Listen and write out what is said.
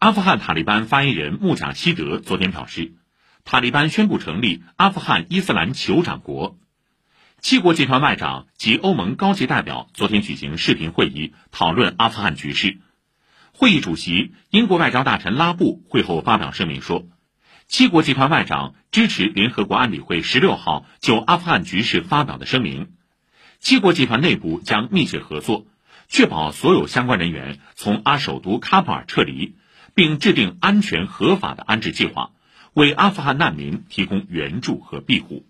阿富汗塔利班发言人穆贾希德昨天表示，塔利班宣布成立阿富汗伊斯兰酋长国。七国集团外长及欧盟高级代表昨天举行视频会议，讨论阿富汗局势。会议主席英国外交大臣拉布会后发表声明说，七国集团外长支持联合国安理会十六号就阿富汗局势发表的声明。七国集团内部将密切合作，确保所有相关人员从阿首都喀布尔撤离，并制定安全合法的安置计划，为阿富汗难民提供援助和庇护。